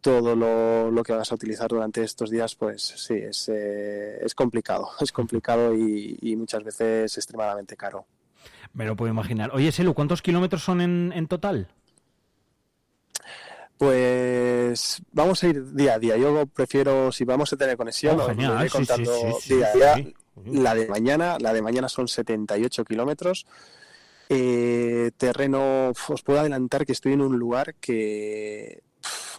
todo lo, lo, que vas a utilizar durante estos días, pues sí, es, eh, es complicado, es complicado y, y, muchas veces extremadamente caro. Me lo puedo imaginar. Oye, Selu, ¿cuántos kilómetros son en, en total? Pues vamos a ir día a día. Yo prefiero, si vamos a tener conexión, Oh, os iré contando sí, sí, sí, día a día. La de mañana, la de mañana son 78 kilómetros. Eh, terreno, os puedo adelantar que estoy en un lugar que,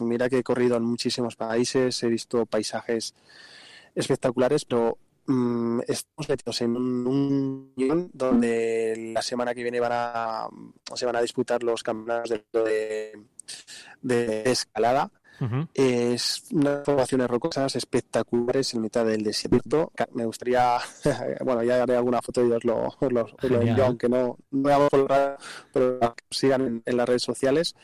mira que he corrido en muchísimos países, he visto paisajes espectaculares, pero mm, estamos metidos en un, guion donde la semana que viene van a, se van a disputar los campeonatos de, de, de escalada. Es unas formaciones rocosas espectaculares en mitad del desierto. Me gustaría, bueno, ya haré alguna foto y os lo, os lo, os lo Genial. envío, aunque no, no hago por pero que sigan en, en las redes sociales.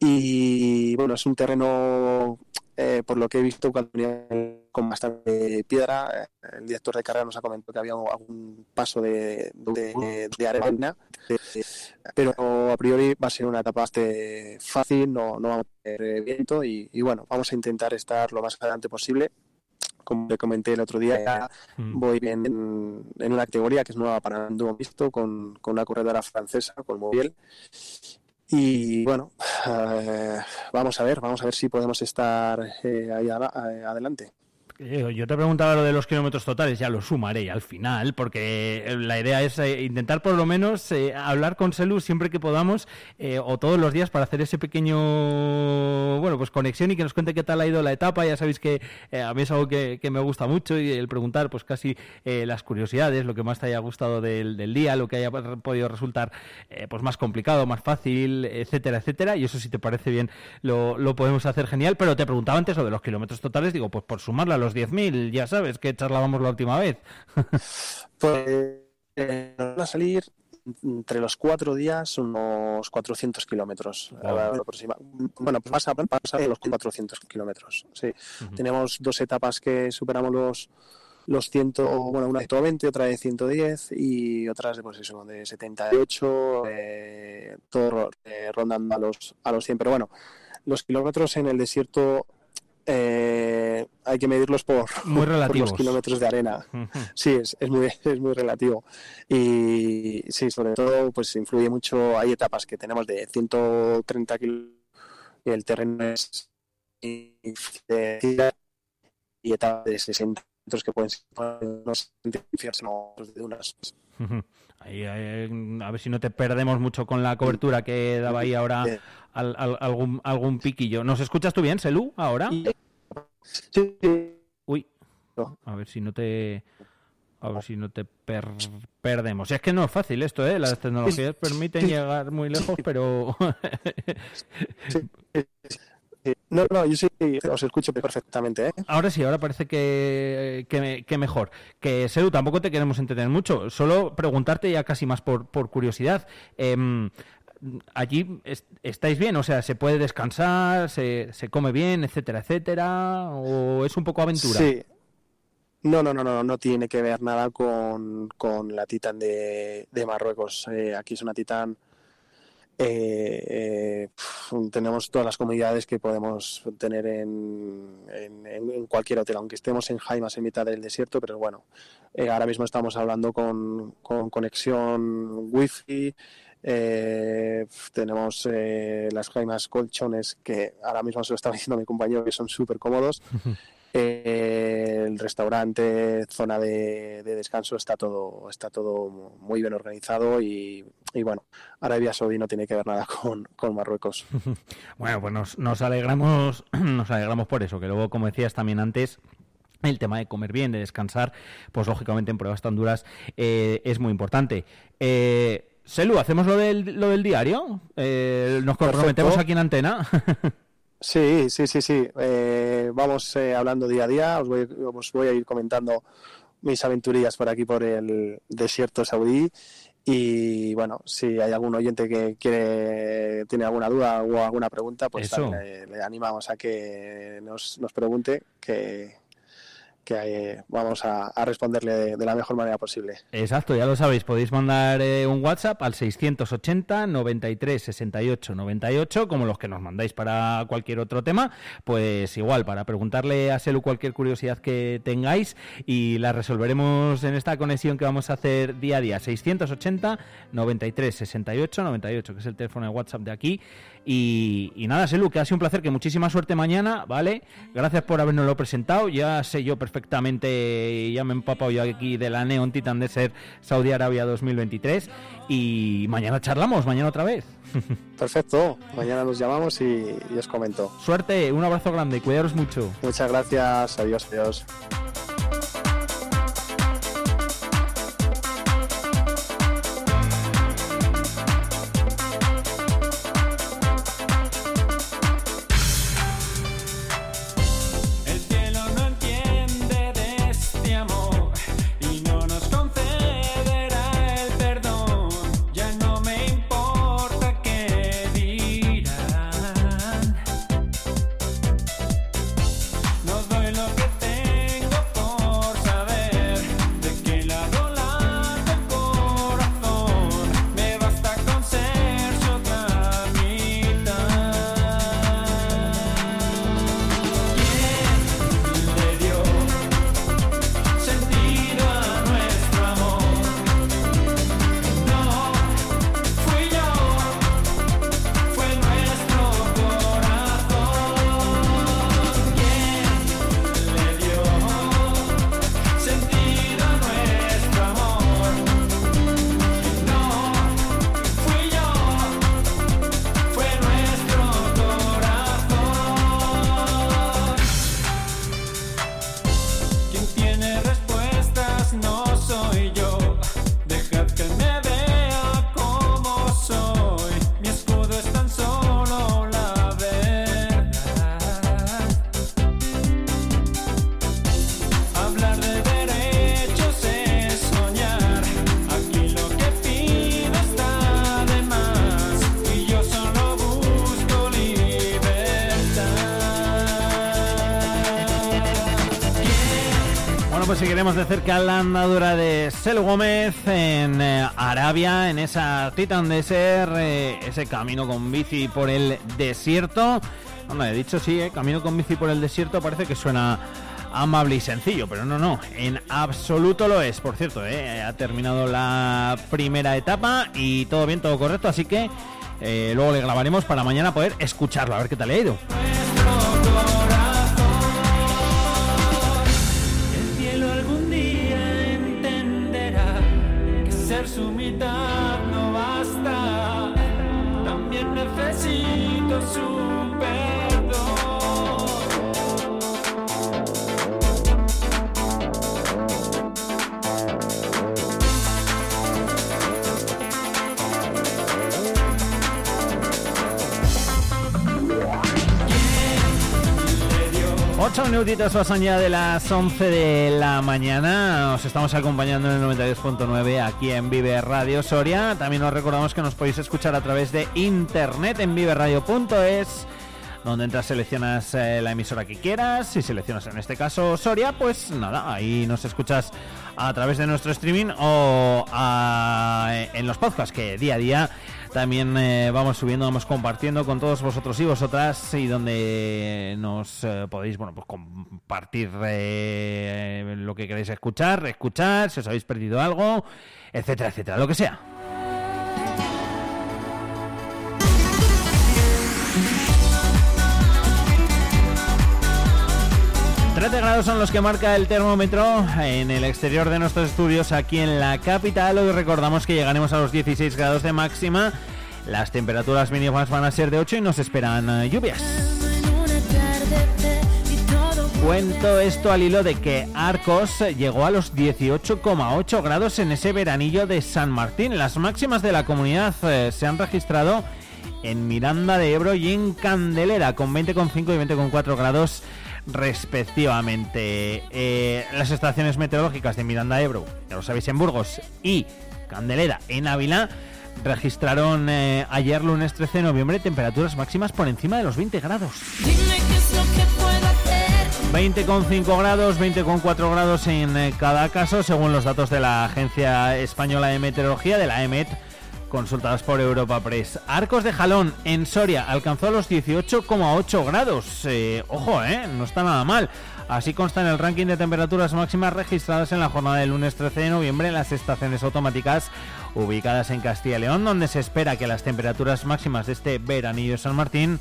Y bueno, es un terreno, eh, por lo que he visto, con bastante piedra. eh, El director de carrera nos ha comentado que había algún paso de, de, de arena, pero a priori va a ser una etapa bastante fácil, no, no vamos a tener viento y, y bueno, vamos a intentar estar lo más adelante posible. Como le comenté el otro día, Mm. voy en, en una categoría que es nueva para el dúo mixto con, con una corredora francesa, con Mobiel. Y bueno, eh, vamos a ver, vamos a ver si podemos estar eh, ahí eh, adelante. Eh, Yo te preguntaba lo de los kilómetros totales, ya lo sumaré al final, porque eh, la idea es eh, intentar por lo menos hablar con Selu siempre que podamos o todos los días para hacer ese pequeño, bueno, pues conexión y que nos cuente qué tal ha ido la etapa. Ya sabéis que a mí es algo que, me gusta mucho y el preguntar pues casi las curiosidades, lo que más te haya gustado del, día, lo que haya podido resultar pues más complicado, más fácil, etcétera, etcétera. Y eso si te parece bien lo, lo podemos hacer genial, pero te preguntaba antes lo de los kilómetros totales, digo, pues por sumarla a los 10.000, ya sabes que charlábamos la última vez. Pues eh, van a salir entre los cuatro días unos 400 kilómetros. Bueno, pues pasa, pasa de los 400 kilómetros. Sí. Ujú. Tenemos dos etapas que superamos los los 100, bueno, una de 120, otra de 110 y otras de, pues eso, de 78, eh, todo eh, rondando a los, a los 100. Pero bueno, los kilómetros en el desierto eh, hay que medirlos por, Muy por relativos. los kilómetros de arena. Sí, es, es muy es muy relativo. Y sí, sobre todo, pues influye mucho. Hay etapas que tenemos de 130 kilómetros y el terreno es de y etapas de 60 kilómetros que pueden ser no sentirse de unas. Ahí, ahí, a ver si no te perdemos mucho con la cobertura que daba ahí ahora al- al- algún, algún piquillo. ¿Nos escuchas tú bien, Selú, ahora? sí, Uy, a ver si no te... A ver si no te per- perdemos. Es que no es fácil esto, ¿eh? Las tecnologías permiten llegar muy lejos, pero... No, no, yo sí os escucho perfectamente. ¿eh? Ahora sí, ahora parece que, que, que mejor. Que, Seru, tampoco te queremos entretener mucho. Solo preguntarte ya casi más por, por curiosidad. Em, allí es- estáis bien, o sea, se puede descansar, se, se come bien, etcétera, etcétera, o es un poco aventura. Sí. No, no, no, no, no tiene que ver nada con, con la Titan de, de Marruecos. Eh, aquí es una Titan. eh, eh, tenemos todas las comodidades que podemos tener en, en- cualquier hotel, aunque estemos en Jaimas en mitad del desierto, pero bueno, ahora mismo estamos hablando con, con conexión wifi. Eh, tenemos eh, las Jaimas colchones que ahora mismo se lo estaba diciendo mi compañero que son súper cómodos. Eh, el restaurante, zona de, de descanso, está todo, está todo muy bien organizado y, y bueno, Arabia Saudí no tiene que ver nada con, con Marruecos. Bueno, pues nos, nos alegramos, nos alegramos por eso, que luego, como decías también antes, el tema de comer bien, de descansar, pues lógicamente en pruebas tan duras eh, es muy importante. Eh, Selu, ¿hacemos lo del, lo del diario? Eh, ¿Nos comprometemos Perfecto. aquí en antena? Sí, sí, sí, sí. Eh, vamos eh, hablando día a día. Os voy, os voy a ir comentando mis aventurillas por aquí, por el desierto saudí. Y bueno, si hay algún oyente que quiere, tiene alguna duda o alguna pregunta, pues también le, le animamos a que nos, nos pregunte, que, que vamos a, responderle de, la mejor manera posible. Exacto, ya lo sabéis, podéis mandar eh, un WhatsApp al 680 93 68 98, como los que nos mandáis para cualquier otro tema, pues igual, para preguntarle a Selu cualquier curiosidad que tengáis y la resolveremos en esta conexión que vamos a hacer día a día, 680 93 68 98, que es el teléfono de WhatsApp de aquí. Y, nada, Selu, que ha sido un placer, que muchísima suerte mañana, ¿vale? Gracias por habernoslo presentado, ya sé yo perfectamente, ya me he empapado yo aquí de la Neon Titan de ser Saudi Arabia 2023 y mañana charlamos, mañana otra vez. Perfecto, mañana nos llamamos y, y os comento. Suerte, un abrazo grande, cuidaros mucho. Muchas gracias, adiós, adiós. De cerca la andadura de Sel Gómez en eh, Arabia, en esa Titan Desert, eh, ese camino con bici por el desierto. Bueno, he dicho sí, eh, camino con bici por el desierto parece que suena amable y sencillo, pero no, no, en absoluto lo es. Por cierto, ha terminado la primera etapa y todo bien, todo correcto, así que luego le grabaremos para mañana poder escucharlo, a ver qué tal ha ido. Minutitos pasan ya de las 11 de la mañana. Os estamos acompañando en el 92.9 aquí en Vive Radio Soria. También os recordamos que nos podéis escuchar a través de internet en viveradio.es donde entras seleccionas eh, la emisora que quieras, si seleccionas en este caso Soria, pues nada, ahí nos escuchas a través de nuestro streaming o en los podcasts que día a día también eh, vamos subiendo, vamos compartiendo con todos vosotros y vosotras y donde nos eh, podéis, bueno, pues compartir lo que queréis escuchar, escuchar, si os habéis perdido algo, etcétera, etcétera, lo que sea. 13 grados son los que marca el termómetro en el exterior de nuestros estudios aquí en la capital. Hoy recordamos que llegaremos a los 16 grados de máxima. Las temperaturas mínimas van a ser de 8 y nos esperan eh, lluvias. Cuento esto al hilo de que Arcos llegó a los 18,8 grados en ese veranillo de San Martín. Las máximas de la comunidad eh, se han registrado en Miranda de Ebro y en Candelera con 20,5 y 20,4 grados respectivamente. Eh, las estaciones meteorológicas de Miranda Ebro, ya lo sabéis, en Burgos y Candelera en Ávila registraron eh, ayer lunes 13 de noviembre temperaturas máximas por encima de los 20 grados. Dime qué es lo que puedo hacer 20,5 grados, 20,4 grados en eh, cada caso, según los datos de la Agencia Española de Meteorología, de la EMET, consultadas por Europa Press. Arcos de Jalón en Soria alcanzó los 18,8 grados. Eh, ojo, eh, no está nada mal. Así consta en el ranking de temperaturas máximas registradas en la jornada del lunes 13 de noviembre en las estaciones automáticas ubicadas en Castilla y León, donde se espera que las temperaturas máximas de este veranillo de San Martín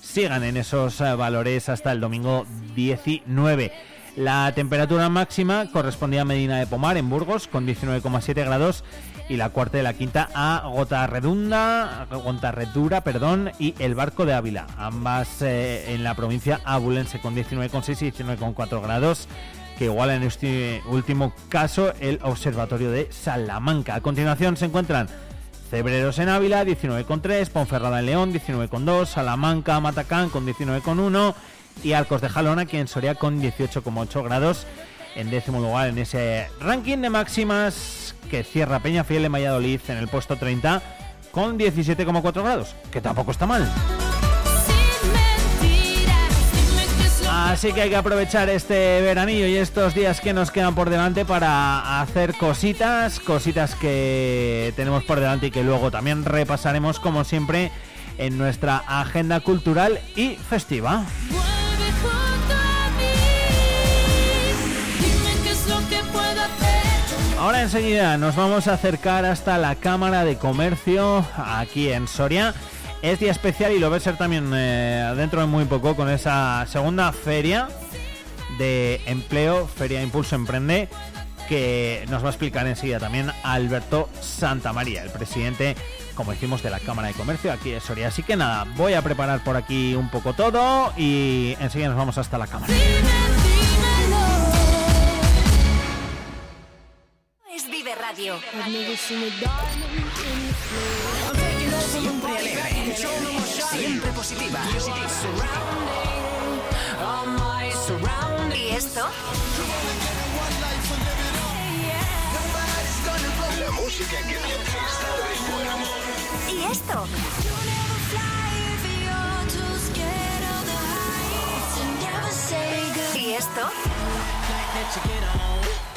sigan en esos eh, valores hasta el domingo 19. La temperatura máxima correspondía a Medina de Pomar en Burgos con 19,7 grados y la cuarta y la quinta a Gota Redunda, Gota Redura, perdón, y el Barco de Ávila, ambas eh, en la provincia abulense con 19,6 y 19,4 grados que igual en este último caso el Observatorio de Salamanca. A continuación se encuentran Cebreros en Ávila, 19,3, Ponferrada en León, 19,2, Salamanca, Matacán con 19,1 y Arcos de Jalón aquí en Soria con 18,8 grados en décimo lugar en ese ranking de máximas que cierra Peñafiel en Valladolid en el puesto 30 con 17,4 grados, que tampoco está mal. Así que hay que aprovechar este veranillo y estos días que nos quedan por delante para hacer cositas, cositas que tenemos por delante y que luego también repasaremos como siempre en nuestra agenda cultural y festiva. Enseguida nos vamos a acercar hasta la Cámara de Comercio aquí en Soria es día especial y lo va a ser también eh, dentro de muy poco con esa segunda feria de empleo, Feria Impulso Emprende, que nos va a explicar enseguida también Alberto Santamaría, el presidente, como decimos, de la Cámara de Comercio aquí de Soria. Así que nada, voy a preparar por aquí un poco todo y enseguida nos vamos hasta la Cámara. Radio. Siempre alegre, siempre positiva. ¿Y esto? La música que te hace estar de buen humor. ¿Y esto? ¿Y esto?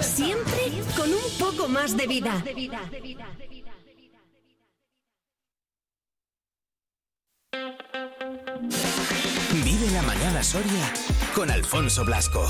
Siempre con un poco más de vida. Vive la mañana Soria con Alfonso Blasco.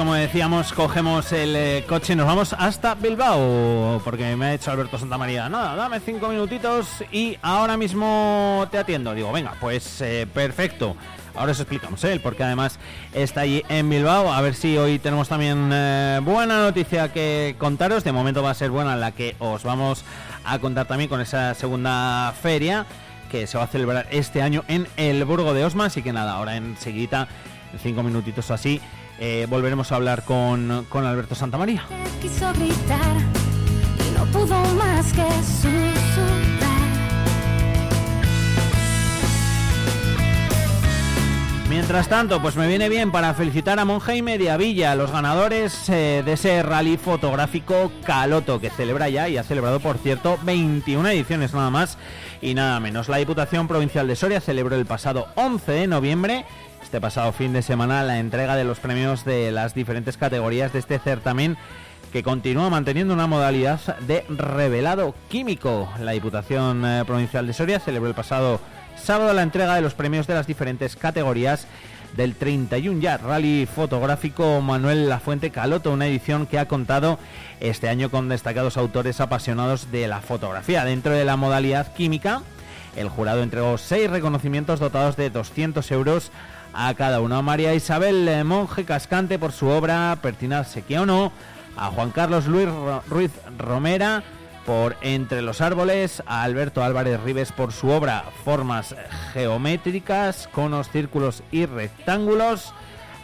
Como decíamos, cogemos el eh, coche y nos vamos hasta Bilbao, porque me ha dicho Alberto Santamaría, nada, dame cinco minutitos y ahora mismo te atiendo. Digo, venga, pues eh, perfecto. Ahora os explicamos él, porque además está allí en Bilbao. A ver si hoy tenemos también eh, buena noticia que contaros. De momento va a ser buena la que os vamos a contar también con esa segunda feria que se va a celebrar este año en el Burgo de Osma. Así que nada, ahora enseguida, en cinco minutitos o así, eh, volveremos a hablar con, con Alberto Santamaría. Quiso gritar y no pudo más que. Mientras tanto, pues me viene bien para felicitar a Monja y Mediavilla, los ganadores eh, de ese rally fotográfico Caloto, que celebra ya y ha celebrado, por cierto, 21 ediciones nada más y nada menos. La Diputación Provincial de Soria celebró el pasado 11 de noviembre, este pasado fin de semana, la entrega de los premios de las diferentes categorías de este certamen que continúa manteniendo una modalidad de revelado químico. La Diputación eh, Provincial de Soria celebró el pasado sábado la entrega de los premios de las diferentes categorías del 31 ya Rally Fotográfico Manuel Lafuente Caloto, una edición que ha contado este año con destacados autores apasionados de la fotografía. Dentro de la modalidad química, el jurado entregó seis reconocimientos dotados de 200 euros a cada uno. A María Isabel Monje Cascante por su obra Pertinarse que o no, a Juan Carlos Luis Ruiz Romera por Entre los Árboles, a Alberto Álvarez Rives por su obra Formas Geométricas, Conos, Círculos y Rectángulos,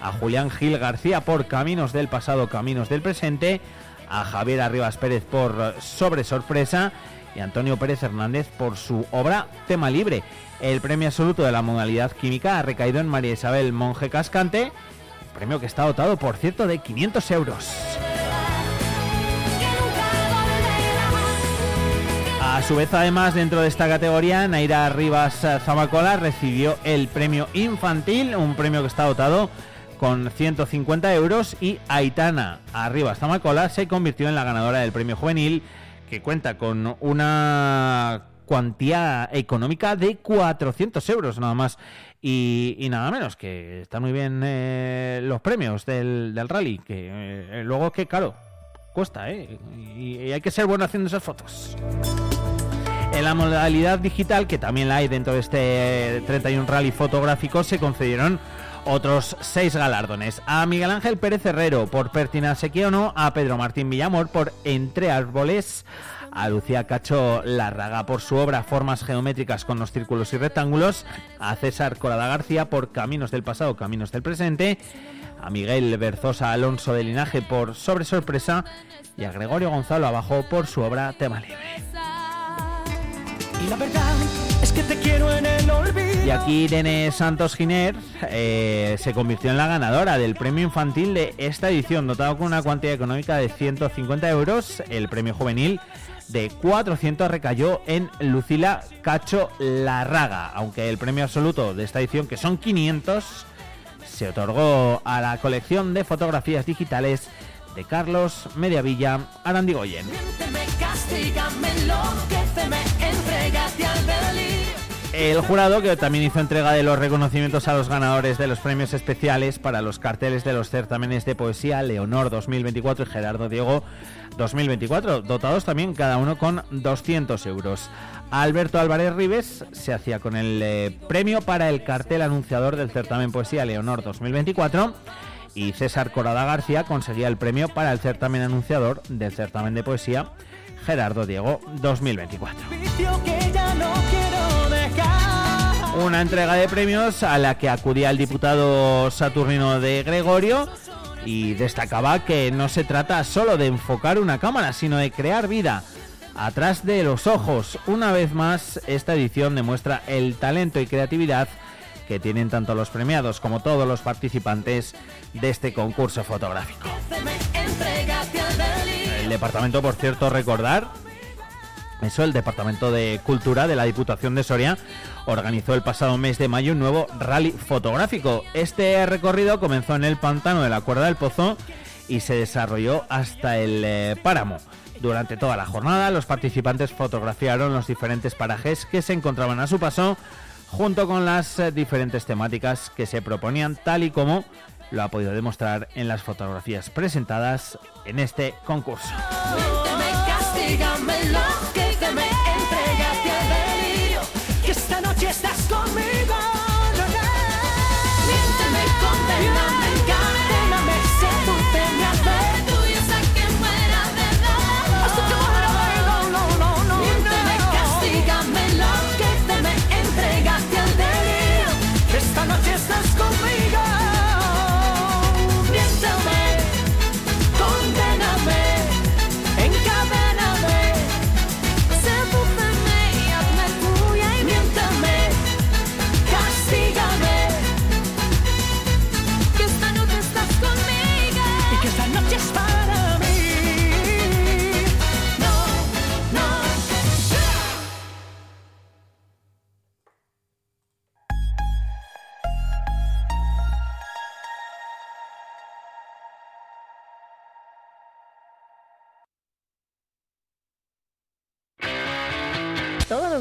a Julián Gil García por Caminos del Pasado, Caminos del Presente, a Javier Arribas Pérez por Sobre Sorpresa. Y Antonio Pérez Hernández por su obra Tema Libre. El premio absoluto de la modalidad química ha recaído en María Isabel Monje Cascante, premio que está dotado, por cierto, de 500 euros. A su vez, además, dentro de esta categoría, Naira Rivas eh, Zamacola recibió el premio infantil, un premio que está dotado con 150 euros y Aitana Arribas Zamacola se convirtió en la ganadora del premio juvenil que cuenta con una cuantía económica de 400 euros nada más. Y, nada menos que están muy bien eh, los premios del, rally que eh, luego que claro cuesta eh y, hay que ser bueno haciendo esas fotos. En la modalidad digital, que también la hay dentro de este 31 Rally fotográfico, se concedieron otros seis galardones. A Miguel Ángel Pérez Herrero por Pertinace que o no, a Pedro Martín Villamor por Entre Árboles, a Lucía Cacho Larraga por su obra Formas Geométricas con los círculos y rectángulos, a César Corada García por Caminos del Pasado, Caminos del Presente, a Miguel Berzosa Alonso de Linaje por Sobre Sorpresa y a Gregorio Gonzalo Abajo por su obra Tema Libre. Y la verdad es que te quiero en el olvido. Y aquí Irene Santos Giner eh, se convirtió en la ganadora del premio infantil de esta edición, dotado con una cuantía económica de 150 euros. El premio juvenil de 400 recayó en Lucila Cacho Larraga, aunque el premio absoluto de esta edición, que son 500, se otorgó a la colección de fotografías digitales de Carlos Mediavilla Arandigoyen. El jurado, que también hizo entrega de los reconocimientos a los ganadores de los premios especiales para los carteles de los certámenes de poesía Leonor 2024 y Gerardo Diego 2024, dotados también cada uno con 200 euros. Alberto Álvarez Rives se hacía con el eh, premio para el cartel anunciador del certamen Poesía Leonor 2024 y César Corada García conseguía el premio para el certamen anunciador del certamen de poesía Gerardo Diego 2024. Una entrega de premios a la que acudía el diputado Saturnino de Gregorio y destacaba que no se trata solo de enfocar una cámara, sino de crear vida atrás de los ojos. Una vez más, esta edición demuestra el talento y creatividad que tienen tanto los premiados como todos los participantes de este concurso fotográfico. El departamento, por cierto, recordar, eso, el Departamento de Cultura de la Diputación de Soria organizó el pasado mes de mayo un nuevo rally fotográfico. Este recorrido comenzó en el pantano de la Cuerda del Pozo y se desarrolló hasta el eh, páramo. Durante toda la jornada, los participantes fotografiaron los diferentes parajes que se encontraban a su paso, junto con las eh, diferentes temáticas que se proponían, tal y como lo ha podido demostrar en las fotografías presentadas en este concurso.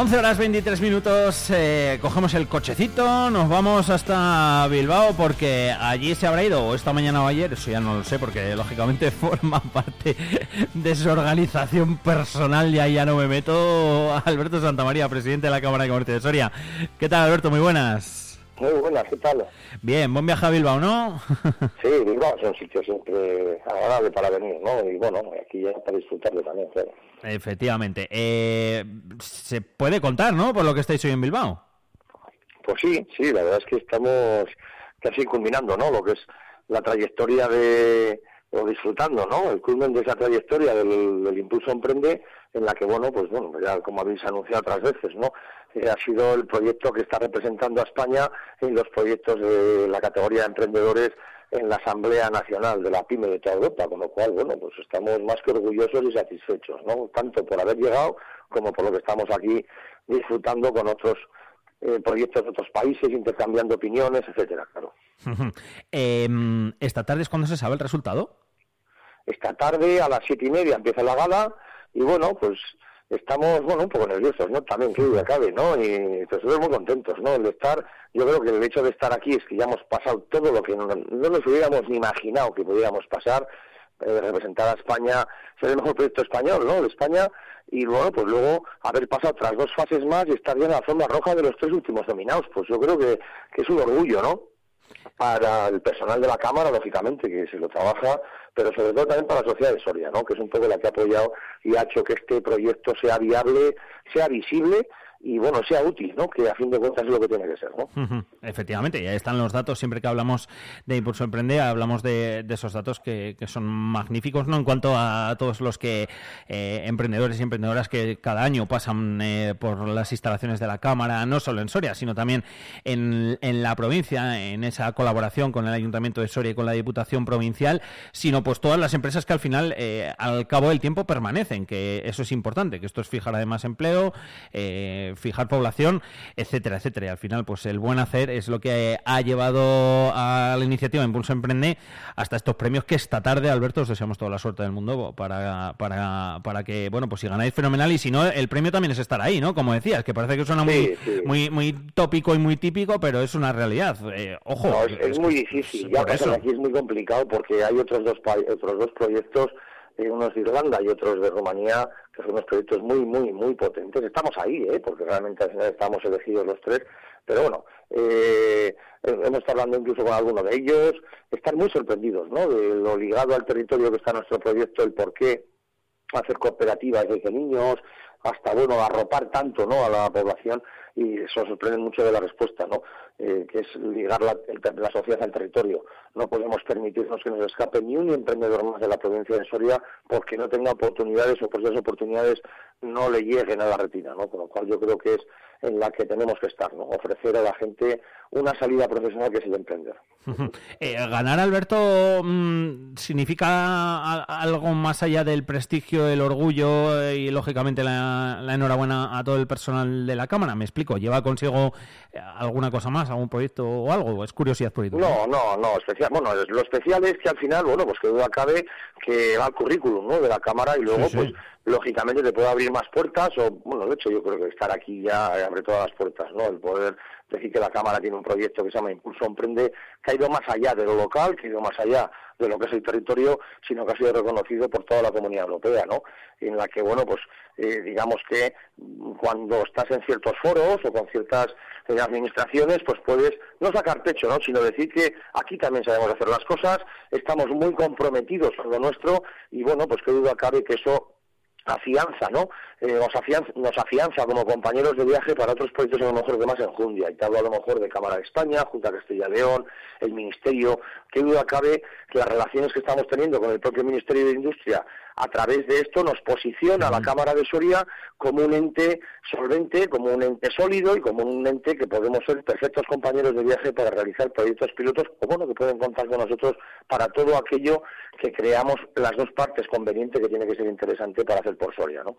Once horas 23 minutos, eh, cogemos el cochecito, nos vamos hasta Bilbao porque allí se habrá ido, o esta mañana o ayer, eso ya no lo sé porque lógicamente forma parte de su organización personal y ahí ya no me meto. Alberto Santamaría, presidente de la Cámara de Comercio de Soria. ¿Qué tal Alberto? Muy buenas. Muy buenas, ¿qué tal? Bien, buen viaje a Bilbao, ¿no? Sí, Bilbao es un sitio siempre agradable para venir, ¿no? Y bueno, aquí ya para disfrutarlo también, claro. Efectivamente. Eh, se puede contar, ¿no? Por lo que estáis hoy en Bilbao. Pues sí, sí, la verdad es que estamos casi culminando, ¿no? Lo que es la trayectoria de, o disfrutando, ¿no? El culmen de esa trayectoria del, del Impulso Emprende, en la que, bueno, pues bueno, ya como habéis anunciado otras veces, ¿no? Eh, ha sido el proyecto que está representando a España en los proyectos de la categoría de emprendedores en la Asamblea Nacional de la PYME de toda Europa, con lo cual, bueno, pues estamos más que orgullosos y satisfechos, ¿no? Tanto por haber llegado como por lo que estamos aquí disfrutando con otros eh, proyectos de otros países, intercambiando opiniones, etcétera, claro. Eh, ¿Esta tarde es cuando se sabe el resultado? Esta tarde a las siete y media empieza la gala y bueno, pues estamos, bueno, un poco nerviosos, ¿no? También, que duda cabe, ¿no? Y pues muy contentos, ¿no? El de estar, yo creo que el hecho de estar aquí es que ya hemos pasado todo lo que no, no nos hubiéramos ni imaginado que pudiéramos pasar, eh, representar a España, ser el mejor proyecto español, ¿no? De España, y bueno, pues luego haber pasado tras dos fases más y estar ya en la zona roja de los tres últimos nominados. Pues yo creo que, que es un orgullo, ¿no? Para el personal de la Cámara, lógicamente, que se lo trabaja, pero sobre todo también para la sociedad de Soria, ¿no? Que es un poco la que ha apoyado y ha hecho que este proyecto sea viable, sea visible y bueno, sea útil, ¿no? Que a fin de cuentas es lo que tiene que ser, ¿no? Efectivamente, y ahí están los datos. Siempre que hablamos de Impulso Emprende, hablamos de, de esos datos que, que son magníficos, ¿no? En cuanto a todos los que eh, emprendedores y emprendedoras que cada año pasan eh, por las instalaciones de la Cámara, no solo en Soria, sino también en, en la provincia, en esa colaboración con el Ayuntamiento de Soria y con la Diputación Provincial, sino pues todas las empresas que al final, eh, al cabo del tiempo, permanecen, que eso es importante, que esto es fijar además empleo, eh, fijar población, etcétera, etcétera. Y al final, pues el buen hacer es lo que ha llevado a la iniciativa Impulso Emprende hasta estos premios que esta tarde, Alberto, os deseamos toda la suerte del mundo para, para, para que, bueno, pues si ganáis fenomenal y si no, el premio también es estar ahí, ¿no? Como decías, que parece que suena muy, Sí, sí. muy, muy tópico y muy típico, pero es una realidad. Eh, ojo. No, es, es muy difícil. Ya pasa que aquí es muy complicado porque hay otros dos otros dos proyectos, unos de Irlanda y otros de Rumanía, que son unos proyectos muy, muy, muy potentes. Estamos ahí, ¿eh? porque realmente al final estamos elegidos los tres. Pero bueno, eh, hemos estado hablando incluso con algunos de ellos. Están muy sorprendidos ¿no? de lo ligado al territorio que está nuestro proyecto, el por qué hacer cooperativas desde niños hasta bueno arropar tanto no a la población y eso sorprende mucho de la respuesta no Eh, que es ligar la, la sociedad al territorio. No podemos permitirnos que nos escape ni un emprendedor más de la provincia de Soria porque no tenga oportunidades o porque esas oportunidades no le lleguen a la retina no con lo cual yo creo que es en la que tenemos que estar no ofrecer a la gente una salida profesional que es el emprender Eh, ganar, Alberto, mm, significa algo más allá del prestigio, el orgullo eh, y, lógicamente, la, la enhorabuena a todo el personal de la Cámara. Me explico, ¿lleva consigo eh, alguna cosa más, algún proyecto o algo? Es curiosidad por No, no, no, especial. Bueno, lo especial es que al final, bueno, pues que duda cabe que va al currículum, ¿no? De la cámara y luego, Sí, sí. pues, lógicamente te puede abrir más puertas o, bueno, de hecho yo creo que estar aquí ya abre todas las puertas, ¿no? El poder decir que la cámara tiene un proyecto que se llama Impulso Emprende, que ha ido más allá de lo local, que ha ido más allá de lo que es el territorio, sino que ha sido reconocido por toda la comunidad europea, ¿no? En la que, bueno, pues, eh, digamos que mm, cuando estás en ciertos foros o con ciertas eh, administraciones, pues puedes no sacar pecho, ¿no? Sino decir que aquí también sabemos hacer las cosas, estamos muy comprometidos con lo nuestro y, bueno, pues qué duda cabe que eso afianza, ¿no? Eh, nos, afianza, nos afianza como compañeros de viaje para otros proyectos a lo mejor de más enjundia. Y te hablo a lo mejor de Cámara de España, Junta Castilla y León, el Ministerio. Qué duda cabe que las relaciones que estamos teniendo con el propio Ministerio de Industria a través de esto nos posiciona a la Cámara de Soria como un ente solvente, como un ente sólido y como un ente que podemos ser perfectos compañeros de viaje para realizar proyectos pilotos o bueno, que pueden contar con nosotros para todo aquello que creamos las dos partes conveniente que tiene que ser interesante para hacer por Soria, ¿no?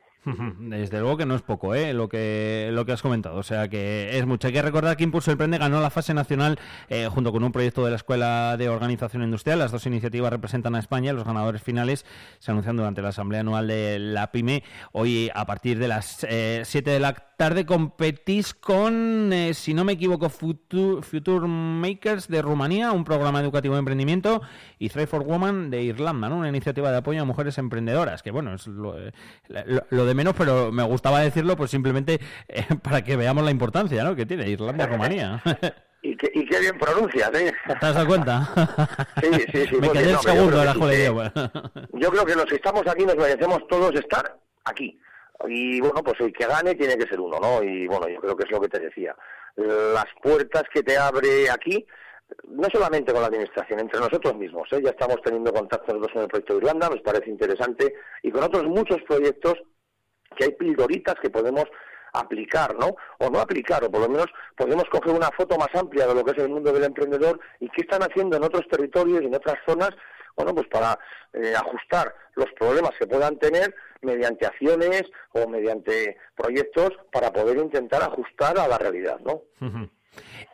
Desde luego que no es poco, ¿eh? Lo que, lo que has comentado. O sea que es mucho. Hay que recordar que Impulso Emprende ganó la fase nacional eh, junto con un proyecto de la Escuela de Organización Industrial. Las dos iniciativas representan a España. Los ganadores finales se anuncian durante la Asamblea Anual de la PYME. Hoy, a partir de las 7 de la tarde, competís con, eh, si no me equivoco, Future, Future Makers de Rumanía, un programa educativo de emprendimiento, y Thrive for Women de Irlanda, ¿no? Una iniciativa de apoyo a mujeres emprendedoras, que bueno, es lo, eh, lo de menos, pero me gustaba decirlo pues simplemente eh, para que veamos la importancia, ¿no? Que tiene Irlanda y que, y qué bien pronuncias, ¿eh? ¿Te has dado cuenta? Sí, sí, sí. me quedé no, pero yo segundo creo que. Yo creo que los que estamos aquí nos merecemos todos estar aquí. Y bueno, pues el que gane tiene que ser uno, ¿no? Y bueno, yo creo que es lo que te decía. Las puertas que te abre aquí, no solamente con la administración, entre nosotros mismos, ¿eh? ya estamos teniendo contacto nosotros con el proyecto de Irlanda, nos parece interesante, y con otros muchos proyectos que hay pildoritas que podemos aplicar, ¿no? O no aplicar, o por lo menos podemos coger una foto más amplia de lo que es el mundo del emprendedor y qué están haciendo en otros territorios y en otras zonas, bueno, pues para eh, ajustar los problemas que puedan tener mediante acciones o mediante proyectos para poder intentar ajustar a la realidad, ¿no? Ujú.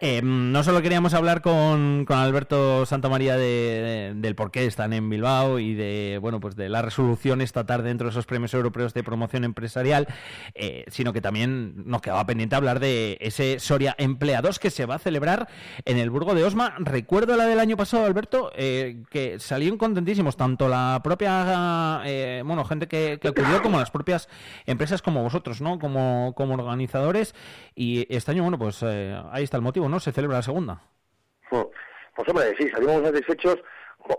Eh, no solo queríamos hablar con, con Alberto Santamaría de, de- del por qué están en Bilbao y de bueno pues de la resolución esta tarde dentro de esos premios europeos de promoción empresarial, eh, sino que también nos quedaba pendiente hablar de ese Soria Empleados que se va a celebrar en el Burgo de Osma. Recuerdo la del año pasado, Alberto, eh, que salieron contentísimos tanto la propia eh, bueno gente que, que acudió como las propias empresas como vosotros, ¿no? Como, como organizadores y este año bueno pues ahí está el motivo, ¿no? Se celebra la segunda. Pues hombre, sí, salimos satisfechos.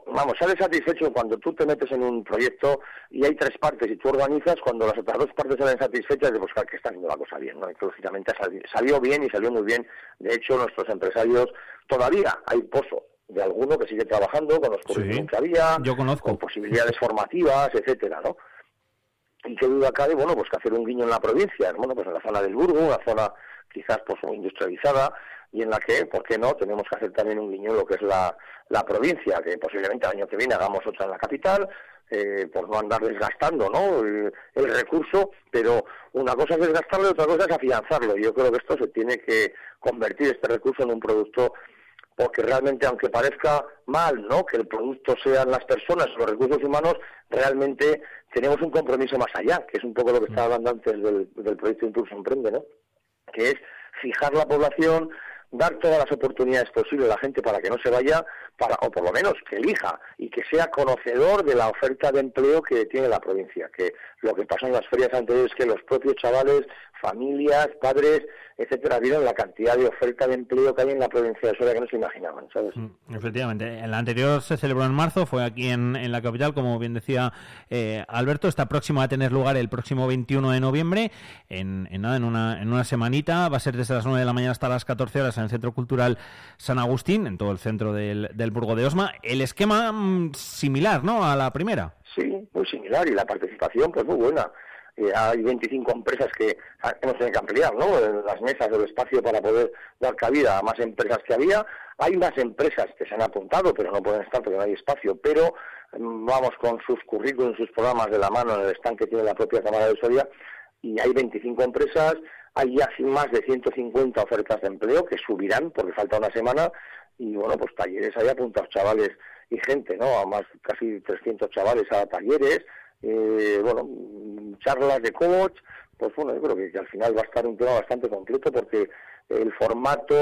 Vamos, sales satisfecho cuando tú te metes en un proyecto y hay tres partes y tú organizas, cuando las otras dos partes salen satisfechas, de buscar que está haciendo la cosa bien, ¿no? Y que lógicamente salió bien y salió muy bien. De hecho, nuestros empresarios, todavía hay pozo de alguno que sigue trabajando con los currículum que había, yo conozco. con posibilidades formativas, etcétera, ¿no? y qué duda cabe, bueno, pues que hacer un guiño en la provincia, bueno, pues en la zona del Burgo, una zona quizás pues industrializada y en la que, ¿por qué no?, tenemos que hacer también un guiño lo que es la, la provincia, que posiblemente el año que viene hagamos otra en la capital, eh, por no andar desgastando, ¿no?, el, el recurso, pero una cosa es desgastarlo y otra cosa es afianzarlo. Yo creo que esto se tiene que convertir este recurso en un producto porque realmente aunque parezca mal no que el producto sean las personas los recursos humanos realmente tenemos un compromiso más allá que es un poco lo que estaba hablando antes del, del proyecto Impulso Emprende no que es fijar la población dar todas las oportunidades posibles a la gente para que no se vaya para o por lo menos que elija y que sea conocedor de la oferta de empleo que tiene la provincia que lo que pasó en las ferias anteriores es que los propios chavales familias padres etcétera vieron la cantidad de oferta de empleo que hay en la provincia de Soria que no se imaginaban sabes Efectivamente, el anterior se celebró en marzo, fue aquí en, en la capital, como bien decía eh, Alberto. Está próximo a tener lugar el próximo 21 de noviembre, en, en una, en una semanita. Va a ser desde las 9 de la mañana hasta las 14 horas en el Centro Cultural San Agustín, en todo el centro del, del Burgo de Osma. El esquema mm, similar, ¿no? A la primera. Sí, muy similar y la participación pues muy buena. Eh, hay 25 empresas que ah, hemos tenido que ampliar, ¿no? Las mesas del espacio para poder dar cabida a más empresas que había. Hay más empresas que se han apuntado, pero no pueden estar porque no hay espacio. Pero mm, vamos con sus currículums, sus programas de la mano en el stand que tiene la propia Cámara de Soria y hay 25 empresas. Hay ya más de 150 ofertas de empleo que subirán porque falta una semana y bueno, pues talleres hay apuntados chavales y gente, ¿no? A más casi 300 chavales a talleres, eh, bueno, charlas de coach, pues bueno, yo creo que, al final va a estar un tema bastante completo porque el formato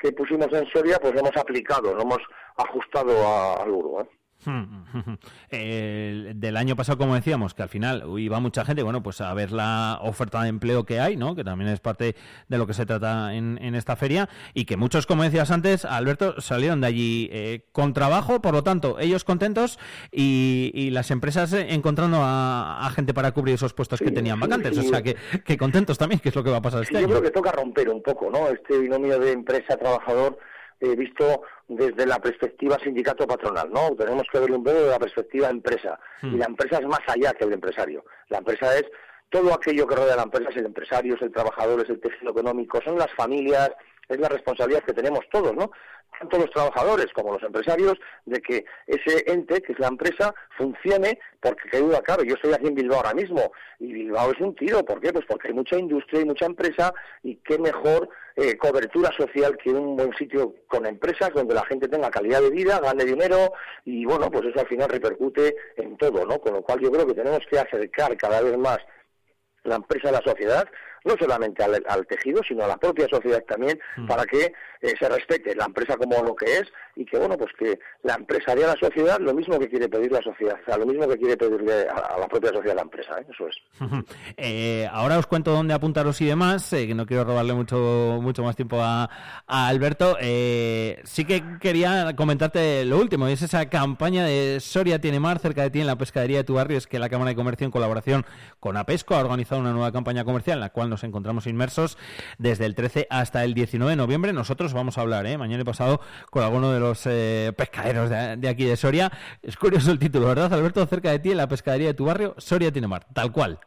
que pusimos en Soria, pues lo hemos aplicado, lo hemos ajustado a- al ¿eh? Eh, del año pasado, como decíamos, que al final iba mucha gente, bueno, pues a ver la oferta de empleo que hay, ¿no? Que también es parte de lo que se trata en, en esta feria y que muchos, como decías antes, Alberto, salieron de allí eh, con trabajo, por lo tanto, ellos contentos y, y las empresas eh, encontrando a, a gente para cubrir esos puestos que tenían vacantes, sí. o sea, que, que contentos también, que es lo que va a pasar este yo año. creo que toca romper un poco, ¿no? Este binomio de empresa-trabajador eh, visto desde la perspectiva sindicato-patronal, ¿no? Tenemos que verlo un poco desde la perspectiva empresa. Hmm. Y la empresa es más allá que el empresario. La empresa es todo aquello que rodea a la empresa, es el empresario, es el trabajador, es el tejido económico, son las familias, es la responsabilidad que tenemos todos, ¿no? Tanto los trabajadores como los empresarios, de que ese ente, que es la empresa, funcione, porque qué duda cabe, yo estoy aquí en Bilbao ahora mismo, y Bilbao es un tiro, ¿por qué? Pues porque hay mucha industria y mucha empresa, y qué mejor eh, cobertura social que un buen sitio con empresas donde la gente tenga calidad de vida, gane dinero, y bueno, pues eso al final repercute en todo, ¿no? Con lo cual yo creo que tenemos que acercar cada vez más la empresa a la sociedad, no solamente al, al tejido, sino a la propia sociedad también, para que eh, se respete la empresa como lo que es y que, bueno, pues que la empresa dé a la sociedad lo mismo que quiere pedir la sociedad, o sea, lo mismo que quiere pedirle a, a la propia sociedad la empresa, ¿eh? eso es. Eh, ahora os cuento dónde apuntaros y demás, eh, que no quiero robarle mucho mucho más tiempo a, a Alberto. Eh, sí que quería comentarte lo último, y es esa campaña de Soria tiene mar cerca de ti en la pescadería de tu barrio. Es que la Cámara de Comercio, en colaboración con APESCO, ha organizado una nueva campaña comercial en la cual nos encontramos inmersos desde el 13 hasta el 19 de noviembre. Nosotros vamos a hablar eh, mañana y pasado con alguno de los eh, pescaderos de, de aquí de Soria. Es curioso el título, ¿verdad, Alberto? Cerca de ti en la pescadería de tu barrio, Soria tiene mar, tal cual.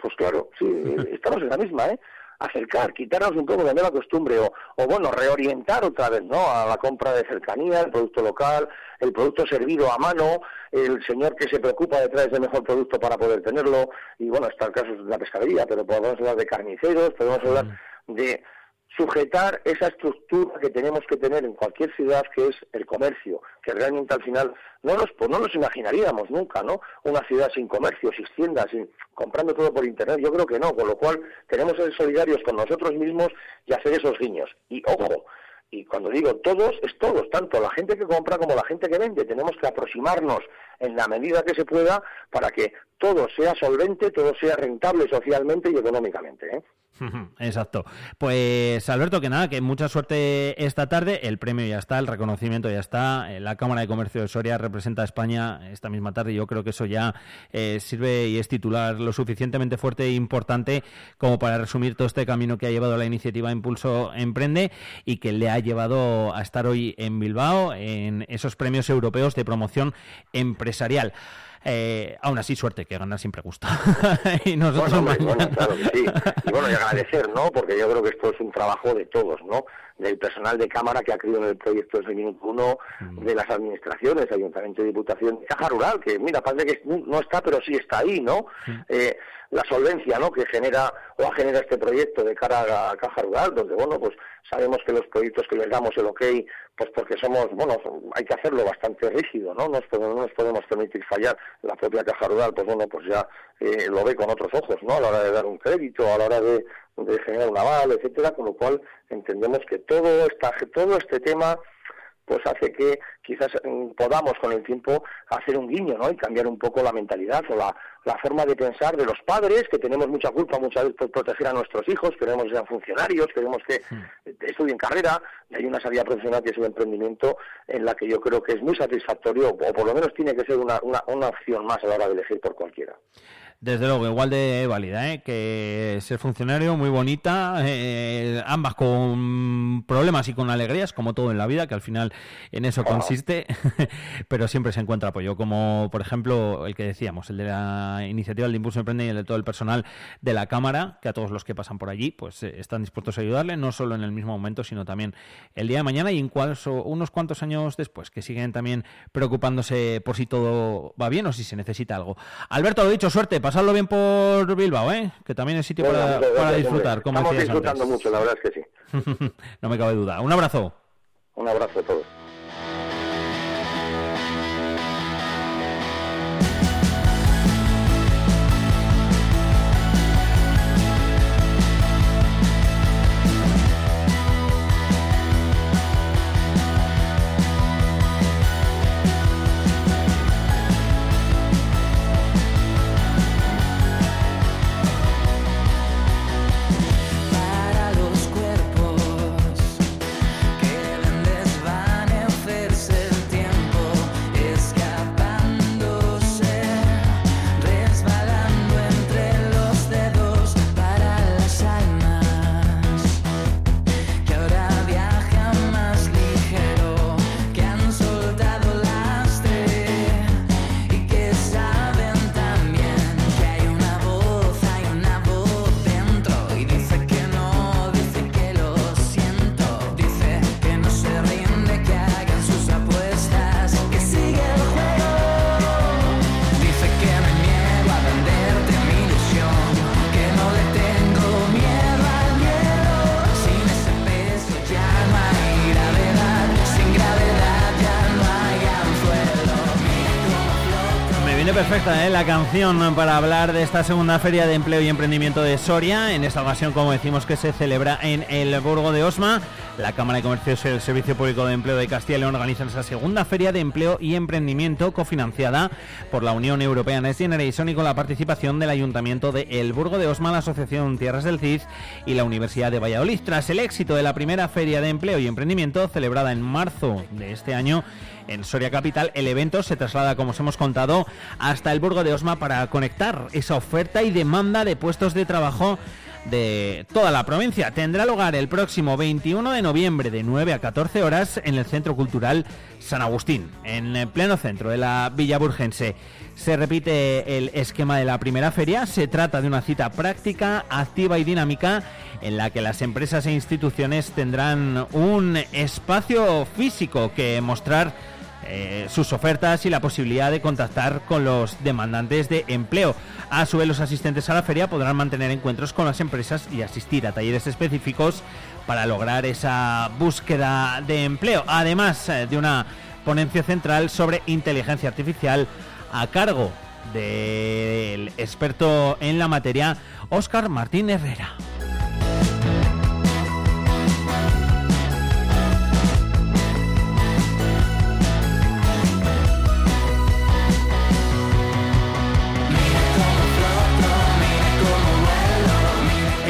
Pues claro, sí, estamos en la misma, ¿eh? Acercar, quitarnos un poco de la costumbre o, o, bueno, reorientar otra vez, ¿no? A la compra de cercanía, el producto local, el producto servido a mano, el señor que se preocupa de traer el mejor producto para poder tenerlo. Y bueno, está el caso de la pescadería, pero podemos hablar de carniceros, podemos hablar de sujetar esa estructura que tenemos que tener en cualquier ciudad que es el comercio, que realmente al final no nos, pues no nos imaginaríamos nunca, ¿no? Una ciudad sin comercio, sin tiendas, sin, comprando todo por internet, yo creo que no, con lo cual tenemos que ser solidarios con nosotros mismos y hacer esos guiños. Y ojo, y cuando digo todos, es todos, tanto la gente que compra como la gente que vende. Tenemos que aproximarnos en la medida que se pueda para que todo sea solvente, todo sea rentable socialmente y económicamente. ¿eh? Exacto. Pues Alberto, que nada, que mucha suerte esta tarde. El premio ya está, el reconocimiento ya está. Eh, la Cámara de Comercio de Soria representa a España esta misma tarde. Yo creo que eso ya eh, sirve y es titular lo suficientemente fuerte e importante como para resumir todo este camino que ha llevado la iniciativa Impulso Emprende y que le ha llevado a estar hoy en Bilbao en esos premios europeos de promoción empresarial. Eh, aún así, suerte, que ganar siempre gusta. y nosotros bueno, bueno, claro que sí. Y bueno, y agradecer, ¿no? Porque yo creo que esto es un trabajo de todos, ¿no? Del personal de Cámara que ha creído en el proyecto desde el minuto uno, Mm. de las administraciones, Ayuntamiento y Diputación, Caja Rural, que mira, parece que no está, pero sí está ahí, ¿no? Eh, la solvencia, ¿no? Que genera o ha generado este proyecto de cara a, a Caja Rural, donde, bueno, pues sabemos que los proyectos que les damos el ok, pues porque somos, bueno, hay que hacerlo bastante rígido, ¿no? Nos podemos- no nos podemos permitir fallar. La propia Caja Rural, pues bueno, pues ya eh, lo ve con otros ojos, ¿no? A la hora de dar un crédito, a la hora de, de generar un aval, etcétera, con lo cual entendemos que todo esta, todo este tema pues hace que quizás mm, podamos con el tiempo hacer un guiño, ¿no? Y cambiar un poco la mentalidad o la, la forma de pensar de los padres, que tenemos mucha culpa muchas veces por proteger a nuestros hijos, queremos que sean funcionarios, queremos que estudien carrera, y hay una salida profesional que es el emprendimiento en la que yo creo que es muy satisfactorio, o por lo menos tiene que ser una, una, una opción más a la hora de elegir por cualquiera. Desde luego, igual de válida, ¿eh? que ser funcionario, muy bonita, eh, ambas con problemas y con alegrías, como todo en la vida, que al final en eso consiste, pero siempre se encuentra apoyo, como por ejemplo el que decíamos, el de la iniciativa del Impulso Emprende y el de todo el personal de la Cámara, que a todos los que pasan por allí, pues eh, están dispuestos a ayudarle, no solo en el mismo momento, sino también el día de mañana y en cuanto, unos cuantos años después, que siguen también preocupándose por si todo va bien o si se necesita algo. Alberto, lo dicho, suerte, pasadlo bien por Bilbao, ¿eh? que también es sitio para, disfrutar, como Estamos disfrutando antes. mucho, la verdad es que sí. no me cabe duda. Un abrazo. Un abrazo a todos. ¿Eh? la canción para hablar de esta segunda feria de empleo y emprendimiento de Soria. En esta ocasión, como decimos, que se celebra en el Burgo de Osma. La Cámara de Comercio y el Servicio Público de Empleo de Castilla y León organizan esa segunda feria de empleo y emprendimiento cofinanciada por la Unión Europea Next Generation y con la participación del Ayuntamiento de El Burgo de Osma, la Asociación Tierras del Cid y la Universidad de Valladolid. Tras el éxito de la primera feria de empleo y emprendimiento celebrada en marzo de este año, en Soria Capital, el evento se traslada, como os hemos contado, hasta el Burgo de Osma para conectar esa oferta y demanda de puestos de trabajo de toda la provincia. Tendrá lugar el próximo 21 de noviembre de 9 a 14 horas en el Centro Cultural San Agustín, en el pleno centro de la Villa Burgense. Se repite el esquema de la primera feria. Se trata de una cita práctica, activa y dinámica en la que las empresas e instituciones tendrán un espacio físico que mostrar eh, sus ofertas y la posibilidad de contactar con los demandantes de empleo. A su vez, los asistentes a la feria podrán mantener encuentros con las empresas y asistir a talleres específicos para lograr esa búsqueda de empleo, además eh, de una ponencia central sobre inteligencia artificial a cargo del experto en la materia Óscar Martín Herrera.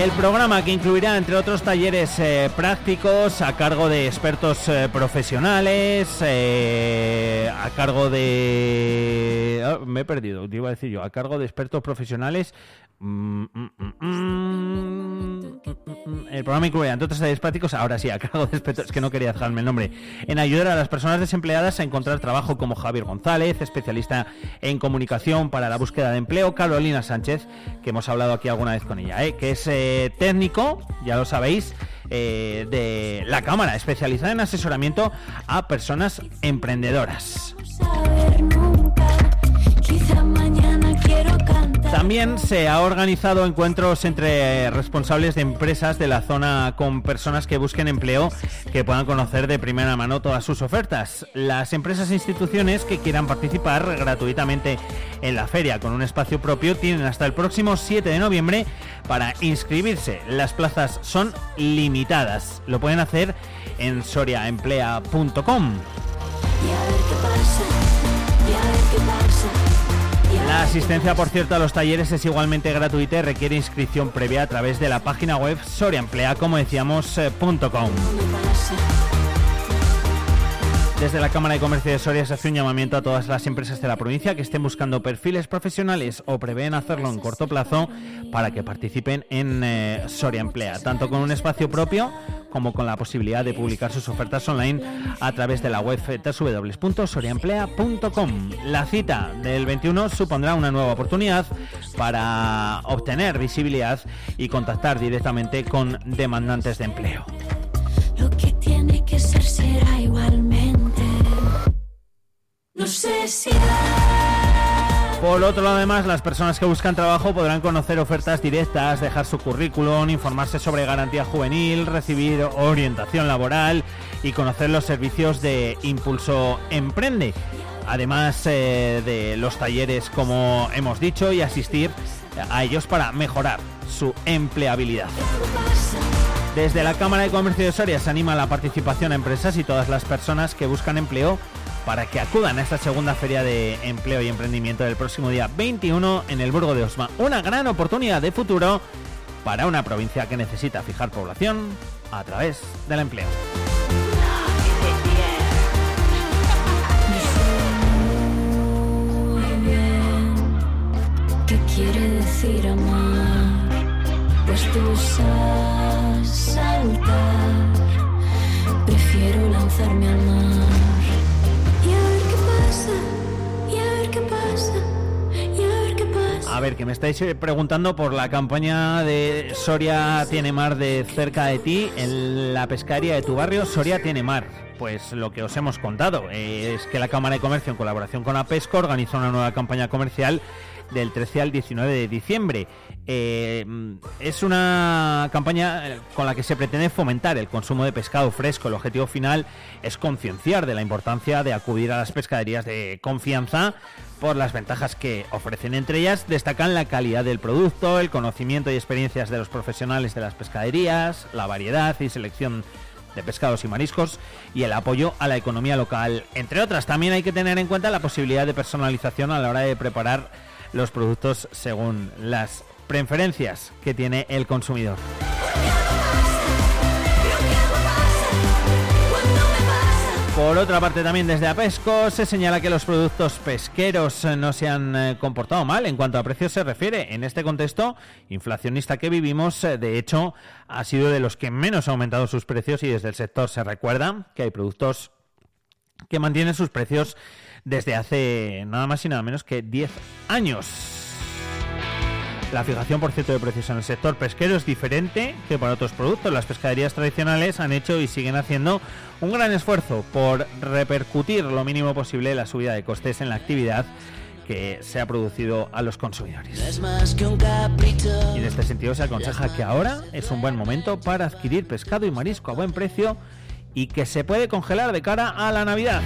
El programa que incluirá, entre otros, talleres eh, prácticos a cargo de expertos eh, profesionales, eh, a cargo de... ah, me he perdido, te iba a decir yo, a cargo de expertos profesionales. Mm, mm, mm, mm, el programa incluirá, entre otros talleres prácticos, ahora sí, a cargo de es que no quería dejarme el nombre, en ayudar a las personas desempleadas a encontrar trabajo como Javier González, especialista en comunicación para la búsqueda de empleo, Carolina Sánchez, que hemos hablado aquí alguna vez con ella, ¿eh? que es eh, técnico, ya lo sabéis, eh, de la Cámara, especializada en asesoramiento a personas emprendedoras. Quizá mañana quiero cantar. También se ha organizado encuentros entre responsables de empresas de la zona con personas que busquen empleo que puedan conocer de primera mano todas sus ofertas. Las empresas e instituciones que quieran participar gratuitamente en la feria con un espacio propio tienen hasta el próximo 7 de noviembre para inscribirse. Las plazas son limitadas. Lo pueden hacer en soriaemplea.com. La asistencia, por cierto, a los talleres es igualmente gratuita y requiere inscripción previa a través de la página web soriaemplea, como eh. Desde la Cámara de Comercio de Soria se hace un llamamiento a todas las empresas de la provincia que estén buscando perfiles profesionales o prevén hacerlo en corto plazo para que participen en eh, Soria Emplea, tanto con un espacio propio como con la posibilidad de publicar sus ofertas online a través de la web www.soriaemplea.com. La cita del 21 supondrá una nueva oportunidad para obtener visibilidad y contactar directamente con demandantes de empleo. Por otro lado, además, las personas que buscan trabajo podrán conocer ofertas directas, dejar su currículum, informarse sobre garantía juvenil, recibir orientación laboral y conocer los servicios de Impulso Emprende. Además eh, de los talleres, como hemos dicho, y asistir a ellos para mejorar su empleabilidad. Desde la Cámara de Comercio de Soria se anima a la participación a empresas y todas las personas que buscan empleo para que acudan a esta segunda feria de empleo y emprendimiento del próximo día 21 en el Burgo de Osma. Una gran oportunidad de futuro para una provincia que necesita fijar población a través del empleo. decir amar. Pues tú. Prefiero lanzarme al mar. A ver, que me estáis eh, preguntando por la campaña de Soria tiene mar de cerca de ti en la pescadería de tu barrio, Soria tiene mar. Pues lo que os hemos contado eh, es que la Cámara de Comercio en colaboración con APESCO organiza una nueva campaña comercial del 13 al 19 de diciembre. Eh, mm, es una campaña eh, con la que se pretende fomentar el consumo de pescado fresco. El objetivo final es concienciar de la importancia de acudir a las pescaderías de confianza por las ventajas que ofrecen. Entre ellas destacan la calidad del producto, el conocimiento y experiencias de los profesionales de las pescaderías, la variedad y selección de pescados y mariscos y el apoyo a la economía local. Entre otras, también hay que tener en cuenta la posibilidad de personalización a la hora de preparar los productos según las preferencias que tiene el consumidor. Por otra parte, también desde APESCO se señala que los productos pesqueros eh, no se han eh, comportado mal en cuanto a precios se refiere. En este contexto inflacionista que vivimos, eh, de hecho, ha sido de los que menos ha aumentado sus precios y desde el sector se recuerda que hay productos que mantienen sus precios desde hace nada más y nada menos que 10 años. La fijación, por cierto, de precios en el sector pesquero es diferente que para otros productos. Las pescaderías tradicionales han hecho y siguen haciendo un gran esfuerzo por repercutir lo mínimo posible la subida de costes en la actividad que se ha producido a los consumidores. Y en este sentido se aconseja que ahora es un buen momento para adquirir pescado y marisco a buen precio y que se puede congelar de cara a la Navidad.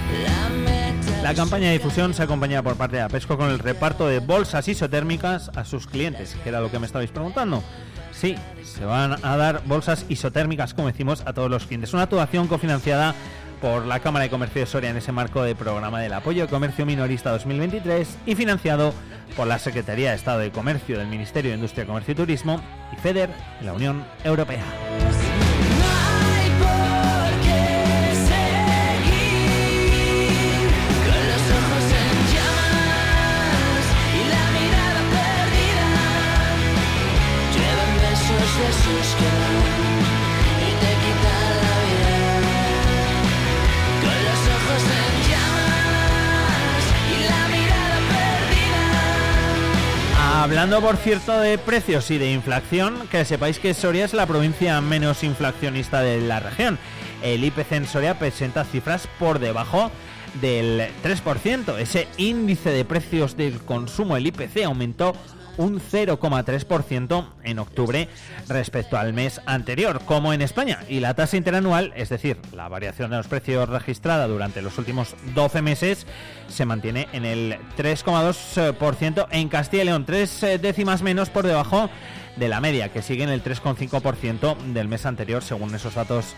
La campaña de difusión se acompaña por parte de Apesco con el reparto de bolsas isotérmicas a sus clientes, que era lo que me estabais preguntando. Sí, se van a dar bolsas isotérmicas, como decimos, a todos los clientes. Una actuación cofinanciada por la Cámara de Comercio de Soria en ese marco de programa del apoyo de comercio minorista 2023 y financiado por la Secretaría de Estado de Comercio del Ministerio de Industria, Comercio y Turismo y FEDER la Unión Europea. Hablando, por cierto, de precios y de inflación, que sepáis que Soria es la provincia menos inflacionista de la región. El IPC en Soria presenta cifras por debajo del 3%. Ese índice de precios del consumo, el IPC, aumentó un 0,3% en octubre respecto al mes anterior, como en España. Y la tasa interanual, es decir, la variación de los precios registrada durante los últimos 12 meses, se mantiene en el 3,2% en Castilla y León, tres eh, décimas menos por debajo de la media, que sigue en el 3,5% del mes anterior, según esos datos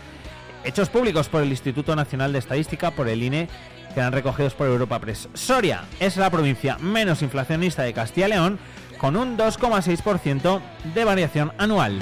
hechos públicos por el Instituto Nacional de Estadística, por el INE, quedan recogidos por Europa Press. Soria es la provincia menos inflacionista de Castilla y León, con un 2,6% de variación anual.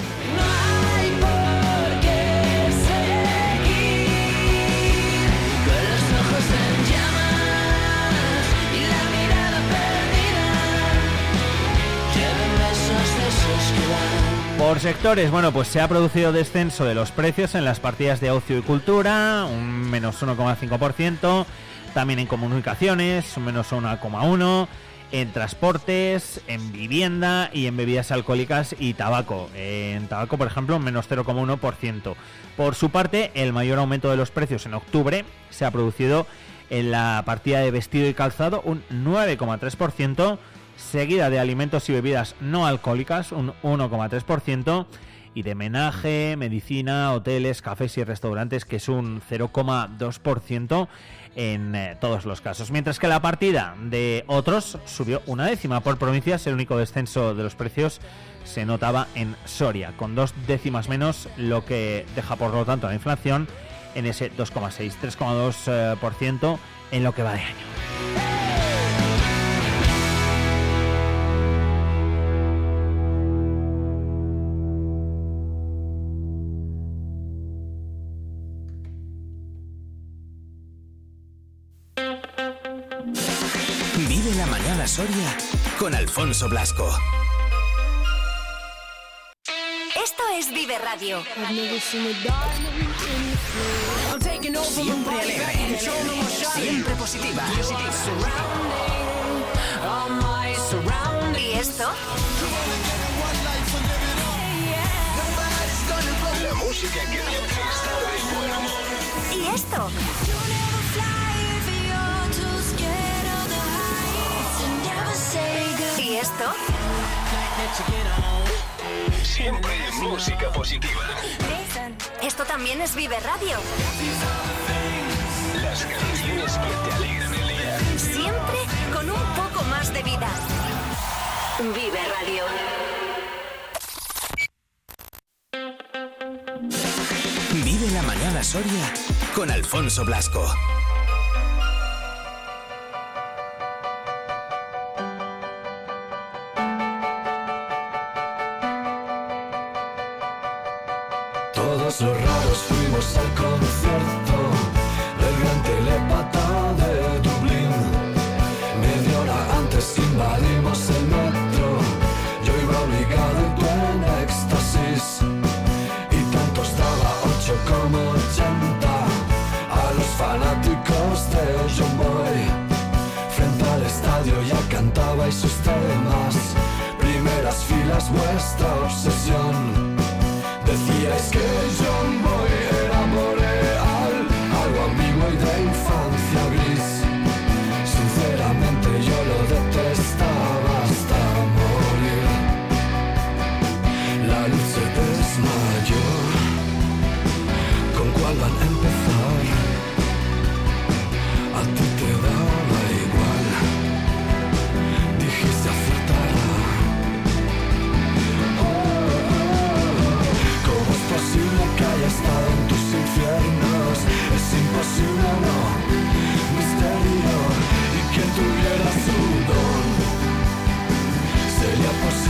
Por sectores, bueno, pues se ha producido descenso de los precios en las partidas de ocio y cultura, un menos 1,5%, también en comunicaciones, un menos 1,1%, en transportes, en vivienda y en bebidas alcohólicas y tabaco. En tabaco, por ejemplo, menos 0,1%. Por su parte, el mayor aumento de los precios en octubre se ha producido en la partida de vestido y calzado, un 9,3%, seguida de alimentos y bebidas no alcohólicas, un 1,3%, y de menaje, medicina, hoteles, cafés y restaurantes, que es un 0,2% en eh, todos los casos. Mientras que la partida de otros subió una décima por provincias, el único descenso de los precios se notaba en Soria, con dos décimas menos, lo que deja por lo tanto la inflación en ese 2,6, 3,2% en lo que va de año. Soria con Alfonso Blasco. Esto es Vive Radio. Siempre alegre, siempre positiva. ¿Y esto? La música que te hace estar de buen humor. ¿Y esto? Siempre música positiva. Esto también es Vive Radio. Las canciones que te alegran el día. Siempre con un poco más de vida. Vive Radio. Vive la mañana Soria con Alfonso Blasco. Los raros fuimos al concierto del gran telepata de Dublín. Media hora antes invadimos el metro. Yo iba obligado y tú en éxtasis. Y tanto estaba 8 como 80 a los fanáticos de John Boy. Frente al estadio ya cantabais sus temas. Primeras filas, vuestra obsesión. Infancia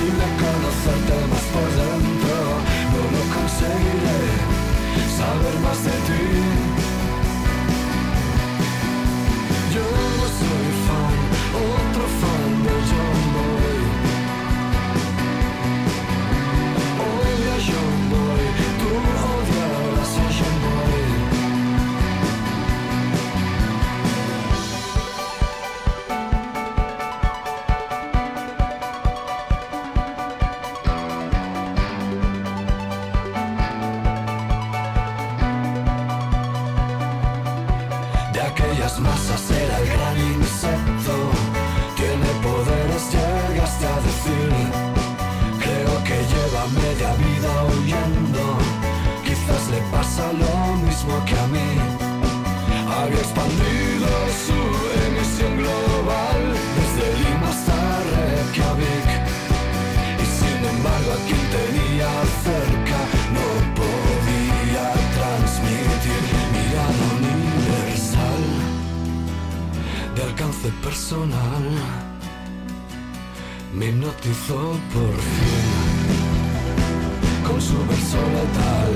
Ile conocer temas por dentro No Saber más de ti su verso letal.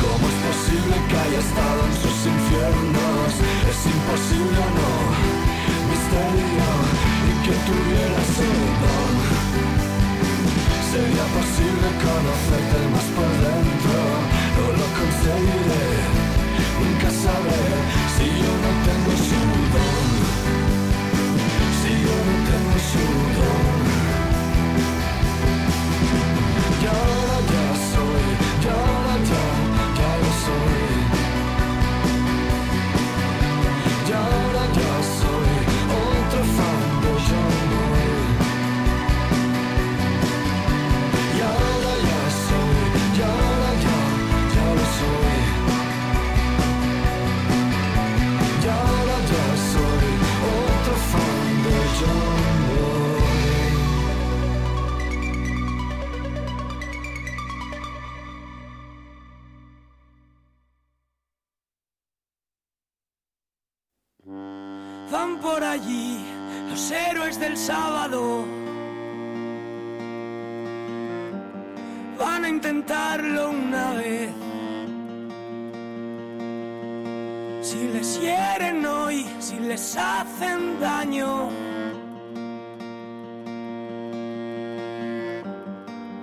¿Cómo es posible que haya estado en sus infiernos? Es imposible o no, misterio, y que tuviera su don. Sería posible conocerte más por dentro, no lo conseguiré, Van a intentarlo una vez. Si les hieren hoy, si les hacen daño.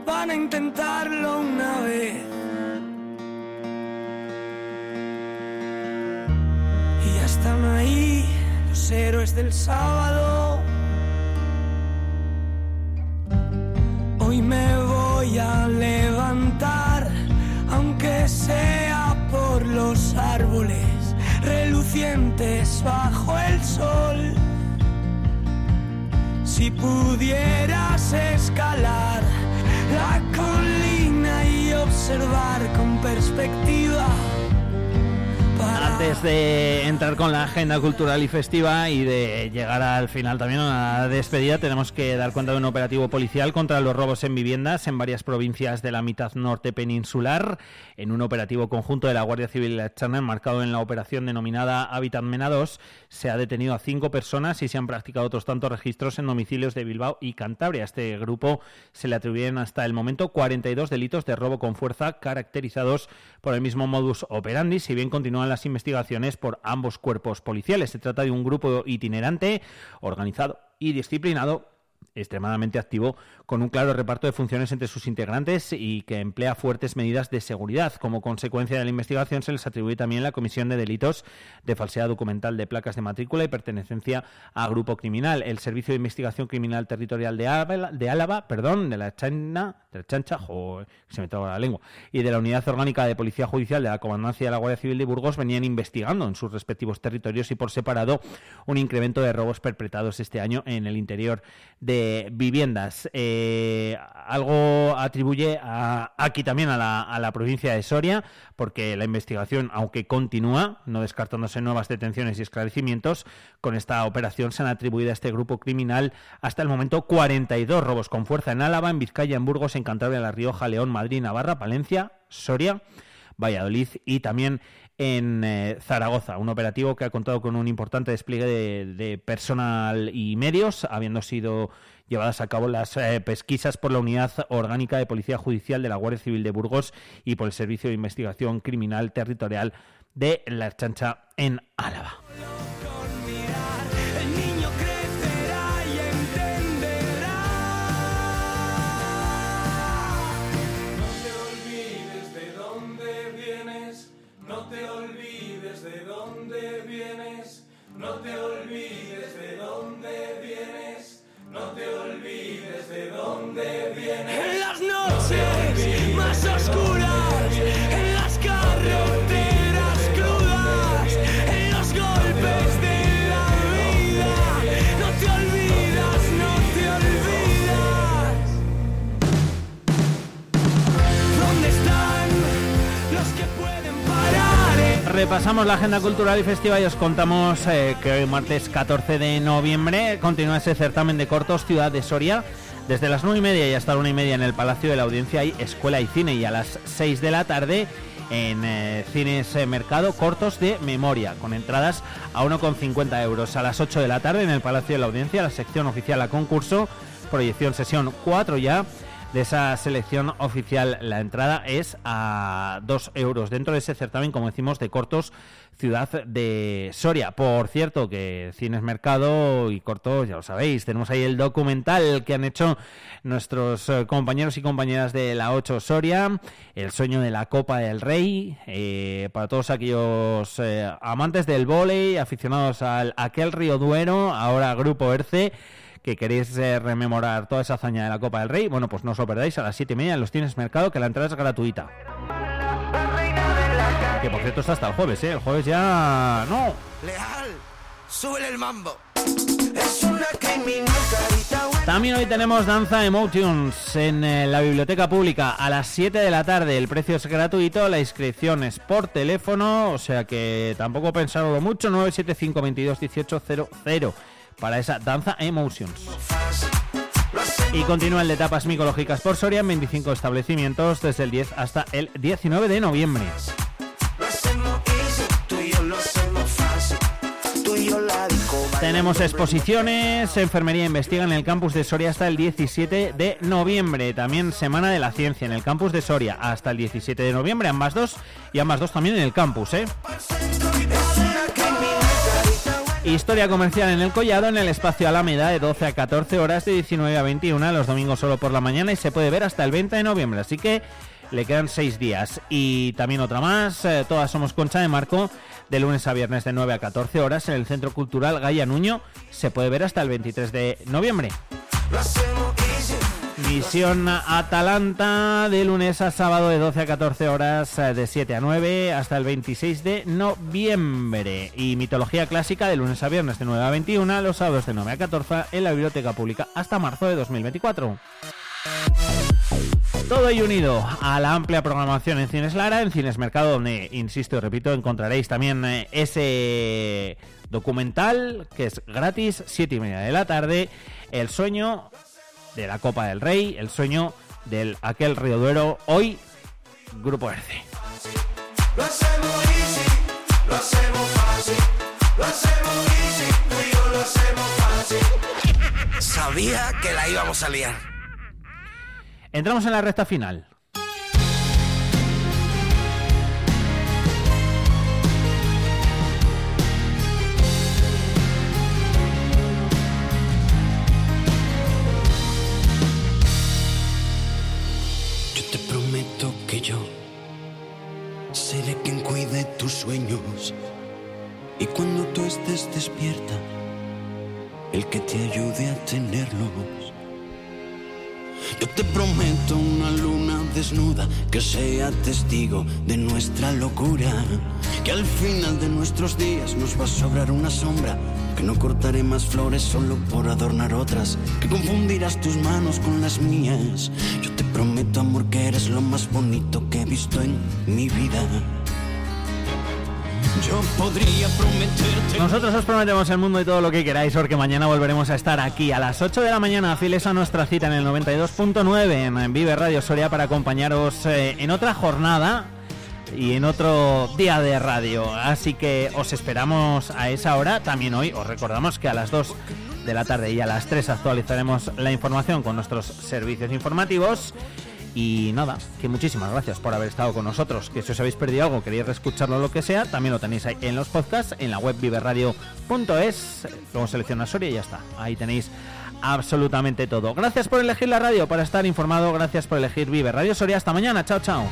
Van a intentarlo una vez. Y ya están ahí los héroes del sábado. Los árboles relucientes bajo el sol. Si pudieras escalar la colina y observar con perspectiva. Antes de entrar con la agenda cultural y festiva y de llegar al final también a la despedida, tenemos que dar cuenta de un operativo policial contra los robos en viviendas en varias provincias de la mitad norte peninsular. En un operativo conjunto de la Guardia Civil y la Chana, enmarcado en la operación denominada Habitat Mena 2, se ha detenido a cinco personas y se han practicado otros tantos registros en domicilios de Bilbao y Cantabria. A este grupo se le atribuyen hasta el momento 42 delitos de robo con fuerza caracterizados por el mismo modus operandi, si bien continúan las investigaciones por ambos cuerpos policiales. Se trata de un grupo itinerante, organizado y disciplinado extremadamente activo, con un claro reparto de funciones entre sus integrantes y que emplea fuertes medidas de seguridad. Como consecuencia de la investigación se les atribuye también la comisión de delitos de falsedad documental de placas de matrícula y pertenencia a grupo criminal. El Servicio de Investigación Criminal Territorial de Álava, de Álava perdón, de la Chana, de la Chancha, se me la lengua, y de la Unidad Orgánica de Policía Judicial de la Comandancia de la Guardia Civil de Burgos venían investigando en sus respectivos territorios y por separado un incremento de robos perpetrados este año en el interior de viviendas. Eh, algo atribuye a, aquí también a la, a la provincia de Soria, porque la investigación, aunque continúa, no descartándose nuevas detenciones y esclarecimientos, con esta operación se han atribuido a este grupo criminal hasta el momento 42 robos con fuerza en Álava, en Vizcaya, en Burgos, en Cantabria, La Rioja, León, Madrid, Navarra, Palencia, Soria. Valladolid y también en eh, Zaragoza, un operativo que ha contado con un importante despliegue de, personal y medios, habiendo sido llevadas a cabo las eh, pesquisas por la Unidad Orgánica de Policía Judicial de la Guardia Civil de Burgos y por el Servicio de Investigación Criminal Territorial de La Chancha en Álava. Repasamos la agenda cultural y festiva y os contamos eh, que hoy martes 14 de noviembre continúa ese certamen de cortos Ciudad de Soria. Desde las 9 y media y hasta la 1 y media en el Palacio de la Audiencia hay escuela y cine y a las 6 de la tarde en eh, Cines eh, Mercado cortos de memoria con entradas a 1,50 euros. A las 8 de la tarde en el Palacio de la Audiencia la sección oficial a concurso, proyección sesión 4 ya de esa selección oficial. La entrada es a 2 euros dentro de ese certamen, como decimos, de cortos Ciudad de Soria. Por cierto, que Cines Mercado y cortos, ya lo sabéis, tenemos ahí el documental que han hecho nuestros eh, compañeros y compañeras de la 8 Soria, El sueño de la Copa del Rey, eh, para todos aquellos eh, amantes del vóley, aficionados al aquel Río Duero, ahora Grupo ERCE que queréis eh, rememorar toda esa hazaña de la Copa del Rey, bueno, pues no os lo perdáis a las 7 y media en los Tienes Mercado, que la entrada es gratuita. Que por cierto está hasta el jueves, ¿eh? El jueves ya... ¡No! Leal, el mambo. Es una. También hoy tenemos Danza Emotions en eh, la Biblioteca Pública a las 7 de la tarde. El precio es gratuito, la inscripción es por teléfono, o sea que tampoco pensarlo mucho. 975 22 18 00 para esa Danza Emotions. Y continúa el de tapas micológicas por Soria en 25 establecimientos desde el 10 hasta el 19 de noviembre. Tenemos exposiciones, Enfermería Investiga en el campus de Soria hasta el 17 de noviembre. También Semana de la Ciencia en el campus de Soria hasta el 17 de noviembre, ambas dos. Y ambas dos también en el campus, ¿eh? Historia comercial en el Collado, en el espacio Alameda, de 12 a 14 horas, de 19 a 21, los domingos solo por la mañana y se puede ver hasta el 20 de noviembre. Así que le quedan seis días. Y también otra más, eh, todas somos Concha de Marco, de lunes a viernes de 9 a 14 horas en el Centro Cultural Gaya Nuño. Se puede ver hasta el 23 de noviembre. Misión Atalanta de lunes a sábado de 12 a 14 horas, eh, de 7 a 9 hasta el 26 de noviembre. Y Mitología Clásica de lunes a viernes de 9 a 21, los sábados de 9 a 14 en la Biblioteca Pública hasta marzo de 2024. Todo ello unido a la amplia programación en Cines Lara, en Cines Mercado, donde, insisto y repito, encontraréis también eh, ese documental que es gratis, 7 y media de la tarde, El sueño de la Copa del Rey, El sueño del aquel Río Duero, hoy Grupo ERCE. Lo hacemos easy, lo hacemos fácil. Lo hacemos easy, tú y yo lo hacemos fácil. Sabía que la íbamos a liar. Entramos en la recta final. Despierta, el que te ayude a tenerlos. Yo te prometo una luna desnuda que sea testigo de nuestra locura. Que al final de nuestros días nos va a sobrar una sombra. Que no cortaré más flores solo por adornar otras. Que confundirás tus manos con las mías. Yo te prometo, amor, que eres lo más bonito que he visto en mi vida. Nosotros os prometemos el mundo y todo lo que queráis, porque mañana volveremos a estar aquí a las 8 de la mañana, fieles a nuestra cita en el 92.9 en Vive Radio Soria para acompañaros eh, en otra jornada y en otro día de radio. Así que os esperamos a esa hora. También hoy os recordamos que a las 2 de la tarde y a las 3 actualizaremos la información con nuestros servicios informativos. Y nada, que muchísimas gracias por haber estado con nosotros. Que si os habéis perdido algo, queréis reescucharlo lo que sea, también lo tenéis ahí en los podcasts, en la web viverradio.es. Luego selecciona Soria y ya está. Ahí tenéis absolutamente todo. Gracias por elegir la radio para estar informado. Gracias por elegir Vive Radio Soria. Hasta mañana. Chao, chao.